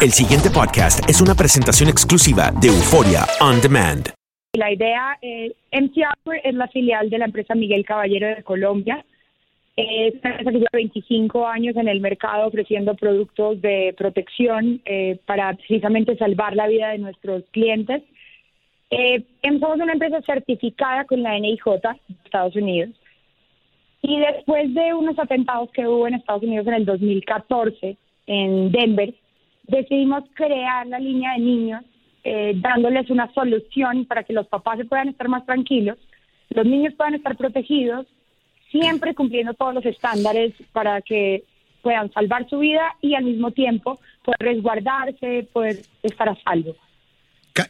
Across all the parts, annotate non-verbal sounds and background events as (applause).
El siguiente podcast es una presentación exclusiva de Euforia On Demand. La idea, eh, MC es la filial de la empresa Miguel Caballero de Colombia. Es una empresa que lleva 25 años en el mercado ofreciendo productos de protección eh, para precisamente salvar la vida de nuestros clientes. Eh, somos una empresa certificada con la NIJ de Estados Unidos. Y después de unos atentados que hubo en Estados Unidos en el 2014, en Denver, decidimos crear la línea de niños eh, dándoles una solución para que los papás se puedan estar más tranquilos, los niños puedan estar protegidos, siempre cumpliendo todos los estándares para que puedan salvar su vida y al mismo tiempo poder resguardarse, poder estar a salvo.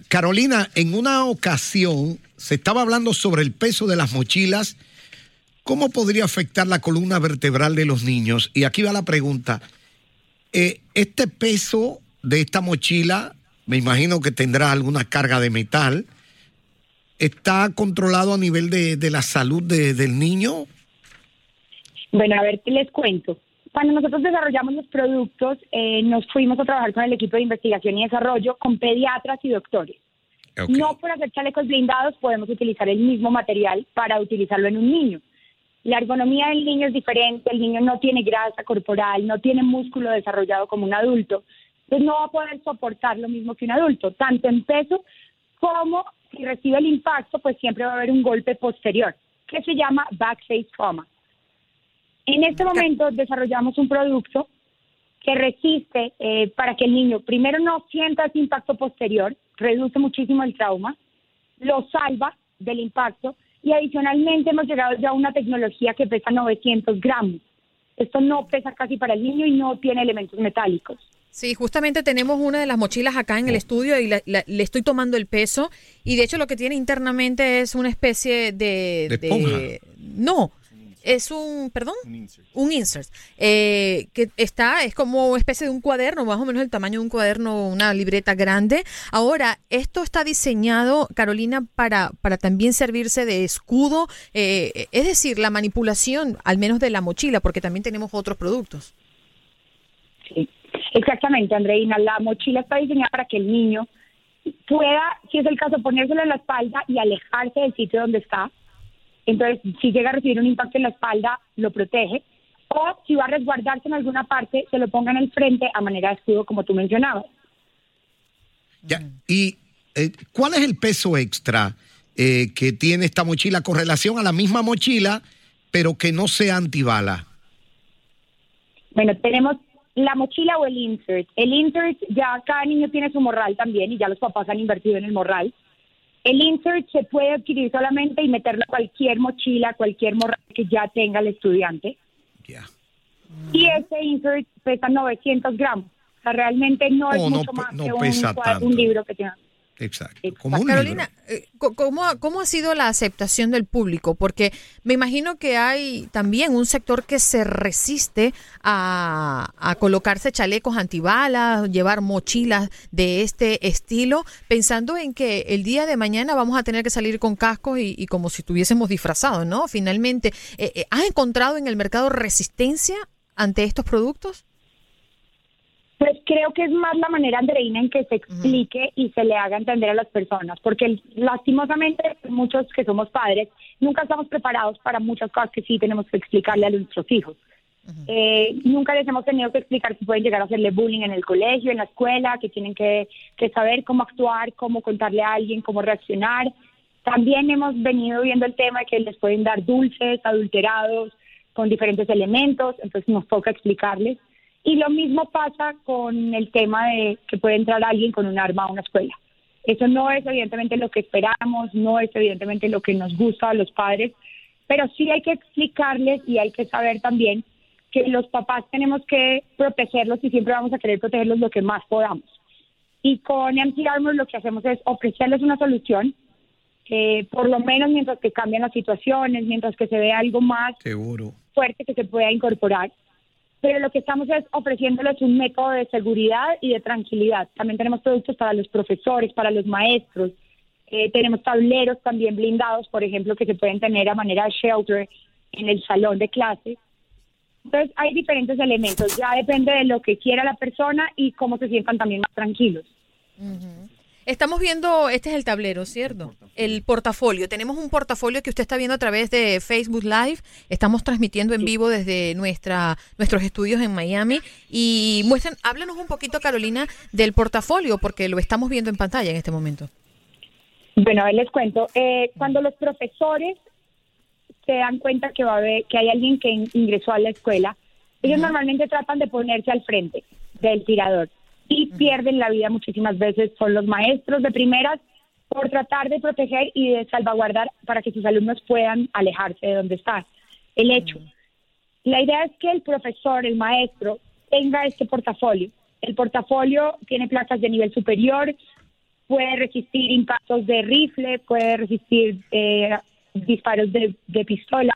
Carolina, en una ocasión se estaba hablando sobre el peso de las mochilas, cómo podría afectar la columna vertebral de los niños. Y aquí va la pregunta, eh, este peso de esta mochila, me imagino que tendrá alguna carga de metal, ¿está controlado a nivel de, la salud del niño? Bueno, a ver, les cuento. Cuando nosotros desarrollamos los productos, eh, nos fuimos a trabajar con el equipo de investigación y desarrollo con pediatras y doctores. No por hacer chalecos blindados podemos utilizar el mismo material para utilizarlo en un niño. La ergonomía del niño es diferente, el niño no tiene grasa corporal, no tiene músculo desarrollado como un adulto, entonces no va a poder soportar lo mismo que un adulto, tanto en peso como si recibe el impacto, pues siempre va a haber un golpe posterior, que se llama backface trauma. En este momento desarrollamos un producto que resiste eh, para que el niño primero no sienta ese impacto posterior, reduce muchísimo el trauma, lo salva del impacto y adicionalmente hemos llegado ya a una tecnología que pesa 900 gramos. Esto no pesa casi para el niño y no tiene elementos metálicos. Sí, justamente tenemos una de las mochilas acá en el estudio y le estoy tomando el peso y de hecho lo que tiene internamente es una especie de... de, no, es un, perdón, un insert, eh, que está, es como una especie de un cuaderno, más o menos el tamaño de un cuaderno, una libreta grande. Ahora, esto está diseñado, Carolina, para, para también servirse de escudo, eh, es decir, la manipulación, al menos de la mochila, porque también tenemos otros productos. Sí, exactamente, Andreina. La mochila está diseñada para que el niño pueda, si es el caso, ponérselo en la espalda y alejarse del sitio donde está entonces, si llega a recibir un impacto en la espalda, lo protege. O si va a resguardarse en alguna parte, se lo ponga en el frente a manera de escudo, como tú mencionabas. Ya. ¿Y eh, cuál es el peso extra eh, que tiene esta mochila con relación a la misma mochila, pero que no sea antibala? Bueno, tenemos la mochila o el insert. El insert, ya cada niño tiene su morral también y ya los papás han invertido en el morral. El insert se puede adquirir solamente y meterlo a cualquier mochila, cualquier morral que ya tenga el estudiante. Y ese insert pesa 900 gramos. O sea, realmente no es oh, mucho más que un, un libro que tenga. Exacto. Carolina, eh, ¿cómo, ¿cómo ha sido la aceptación del público? Porque me imagino que hay también un sector que se resiste a, colocarse chalecos antibalas, llevar mochilas de este estilo, pensando en que el día de mañana vamos a tener que salir con cascos y, como si estuviésemos disfrazados, ¿no? Finalmente, eh, eh, ¿has encontrado en el mercado resistencia ante estos productos? Creo que es más la manera, Andreina, en que se explique y se le haga entender a las personas, porque lastimosamente muchos que somos padres nunca estamos preparados para muchas cosas que sí tenemos que explicarle a nuestros hijos. eh, nunca les hemos tenido que explicar si pueden llegar a hacerle bullying en el colegio, en la escuela, que tienen que, que saber cómo actuar, cómo contarle a alguien, cómo reaccionar. También hemos venido viendo el tema de que les pueden dar dulces adulterados con diferentes elementos, entonces nos toca explicarles. Y lo mismo pasa con el tema de que puede entrar alguien con un arma a una escuela. Eso no es evidentemente lo que esperamos, no es evidentemente lo que nos gusta a los padres, pero sí hay que explicarles y hay que saber también que los papás tenemos que protegerlos y siempre vamos a querer protegerlos lo que más podamos. Y con MC Armor lo que hacemos es ofrecerles una solución, que por lo menos mientras que cambian las situaciones, mientras que se vea algo más fuerte que se pueda incorporar, pero lo que estamos es ofreciéndoles un método de seguridad y de tranquilidad. También tenemos productos para los profesores, para los maestros. Eh, tenemos tableros también blindados, por ejemplo, que se pueden tener a manera de shelter en el salón de clases. Entonces hay diferentes elementos, ya depende de lo que quiera la persona y cómo se sientan también más tranquilos. Estamos viendo, este es el tablero, ¿cierto? El portafolio. Tenemos un portafolio que usted está viendo a través de Facebook Live. Estamos transmitiendo en vivo desde nuestra, nuestros estudios en Miami. Y muestren, háblanos un poquito, Carolina, del portafolio, porque lo estamos viendo en pantalla en este momento. Bueno, a ver, les cuento. Eh, cuando los profesores se dan cuenta que va a haber, que hay alguien que ingresó a la escuela, ellos normalmente tratan de ponerse al frente del tirador y pierden la vida muchísimas veces. Son los maestros de primeras por tratar de proteger y de salvaguardar para que sus alumnos puedan alejarse de donde está el hecho. La idea es que el profesor, el maestro, tenga este portafolio. El portafolio tiene placas de nivel superior, puede resistir impactos de rifle, puede resistir eh, disparos de, de pistola.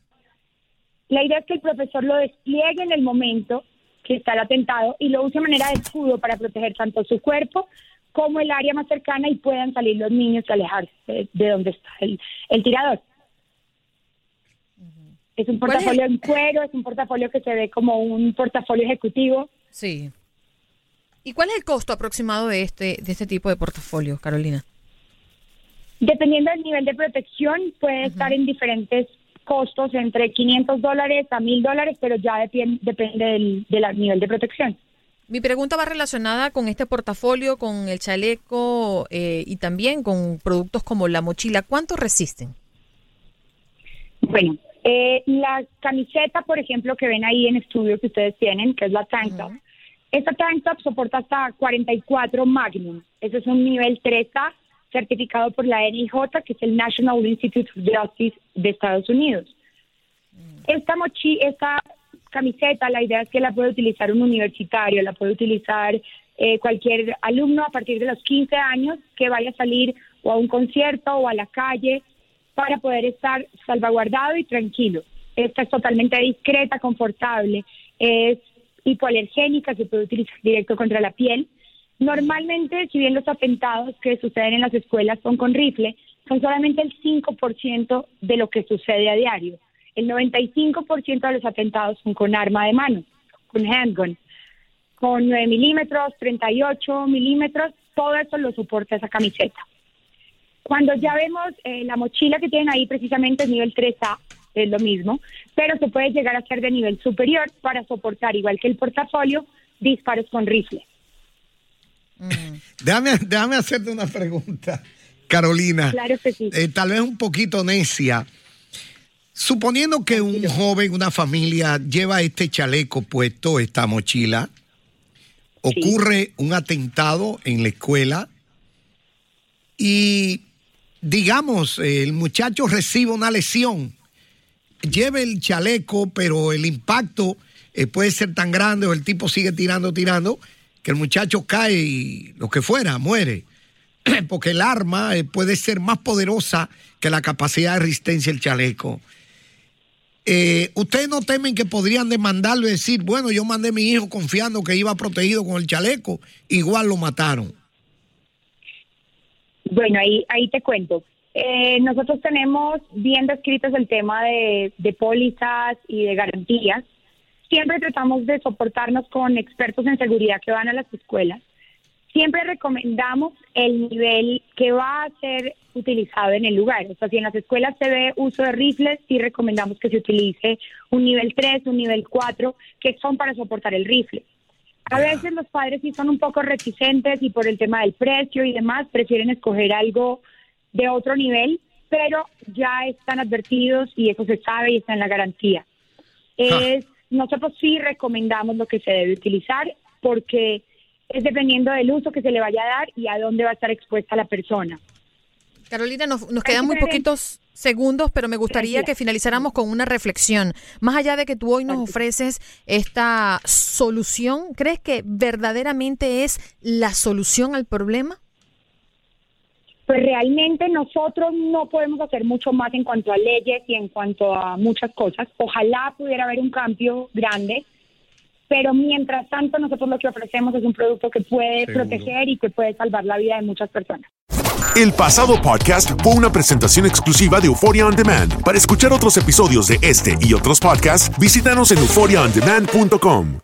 La idea es que el profesor lo despliegue en el momento que está el atentado y lo use de manera de escudo para proteger tanto su cuerpo como el área más cercana y puedan salir los niños y alejarse de, donde está el, tirador. Es un portafolio en cuero, es un portafolio que se ve como un portafolio ejecutivo. Sí. ¿Y cuál es el costo aproximado de este, de este tipo de portafolio, Carolina? Dependiendo del nivel de protección, puede estar en diferentes costos entre 500 dólares a 1000 dólares, pero ya depende del, nivel de protección. Mi pregunta va relacionada con este portafolio, con el chaleco eh, y también con productos como la mochila. ¿Cuánto resisten? Bueno, eh, la camiseta, por ejemplo, que ven ahí en estudio que ustedes tienen, que es la tank top, esta tank top soporta hasta 44 Magnum. Ese es un nivel 3A certificado por la NIJ, que es el National Institute of Justice de Estados Unidos. Esta mochi, esta camiseta, la idea es que la puede utilizar un universitario, la puede utilizar eh, cualquier alumno a partir de los 15 años que vaya a salir o a un concierto o a la calle para poder estar salvaguardado y tranquilo. Esta es totalmente discreta, confortable, es hipoalergénica, se puede utilizar directo contra la piel Normalmente, si bien los atentados que suceden en las escuelas son con rifle, son solamente el 5% de lo que sucede a diario. El 95% de los atentados son con arma de mano, con handgun, con 9 milímetros, 38 milímetros, todo eso lo soporta esa camiseta. Cuando ya vemos eh, la mochila que tienen ahí, precisamente es nivel 3A, es lo mismo, pero se puede llegar a ser de nivel superior para soportar, igual que el portafolio, disparos con rifle. Déjame, déjame hacerte una pregunta, Carolina. Claro que sí. Eh, tal vez un poquito necia. Suponiendo que un joven, una familia lleva este chaleco puesto, esta mochila, ocurre un atentado en la escuela y, digamos, el muchacho recibe una lesión, lleve el chaleco, pero el impacto eh, puede ser tan grande o el tipo sigue tirando, tirando, que el muchacho cae y lo que fuera, muere. (clears throat) Porque el arma eh, puede ser más poderosa que la capacidad de resistencia del chaleco. Eh, ¿Ustedes no temen que podrían demandarlo y decir, bueno, yo mandé a mi hijo confiando que iba protegido con el chaleco, igual lo mataron? Bueno, ahí, ahí te cuento. Eh, nosotros tenemos bien descritos el tema de, de pólizas y de garantías Siempre tratamos de soportarnos con expertos en seguridad que van a las escuelas. Siempre recomendamos el nivel que va a ser utilizado en el lugar. O sea, si en las escuelas se ve uso de rifles, sí recomendamos que se utilice un nivel 3, un nivel 4, que son para soportar el rifle. A veces los padres sí son un poco reticentes y por el tema del precio y demás prefieren escoger algo de otro nivel, pero ya están advertidos y eso se sabe y está en la garantía. Es nosotros sí recomendamos lo que se debe utilizar porque es dependiendo del uso que se le vaya a dar y a dónde va a estar expuesta la persona. Carolina, nos, quedan muy poquitos segundos, pero me gustaría que finalizáramos con una reflexión. Más allá de que tú hoy nos ofreces esta solución, ¿crees que verdaderamente es la solución al problema? Pues realmente nosotros no podemos hacer mucho más en cuanto a leyes y en cuanto a muchas cosas. Ojalá pudiera haber un cambio grande, pero mientras tanto nosotros lo que ofrecemos es un producto que puede proteger y que puede salvar la vida de muchas personas. El pasado podcast fue una presentación exclusiva de Euphoria On Demand. Para escuchar otros episodios de este y otros podcasts, visítanos en euphoriaondemand.com.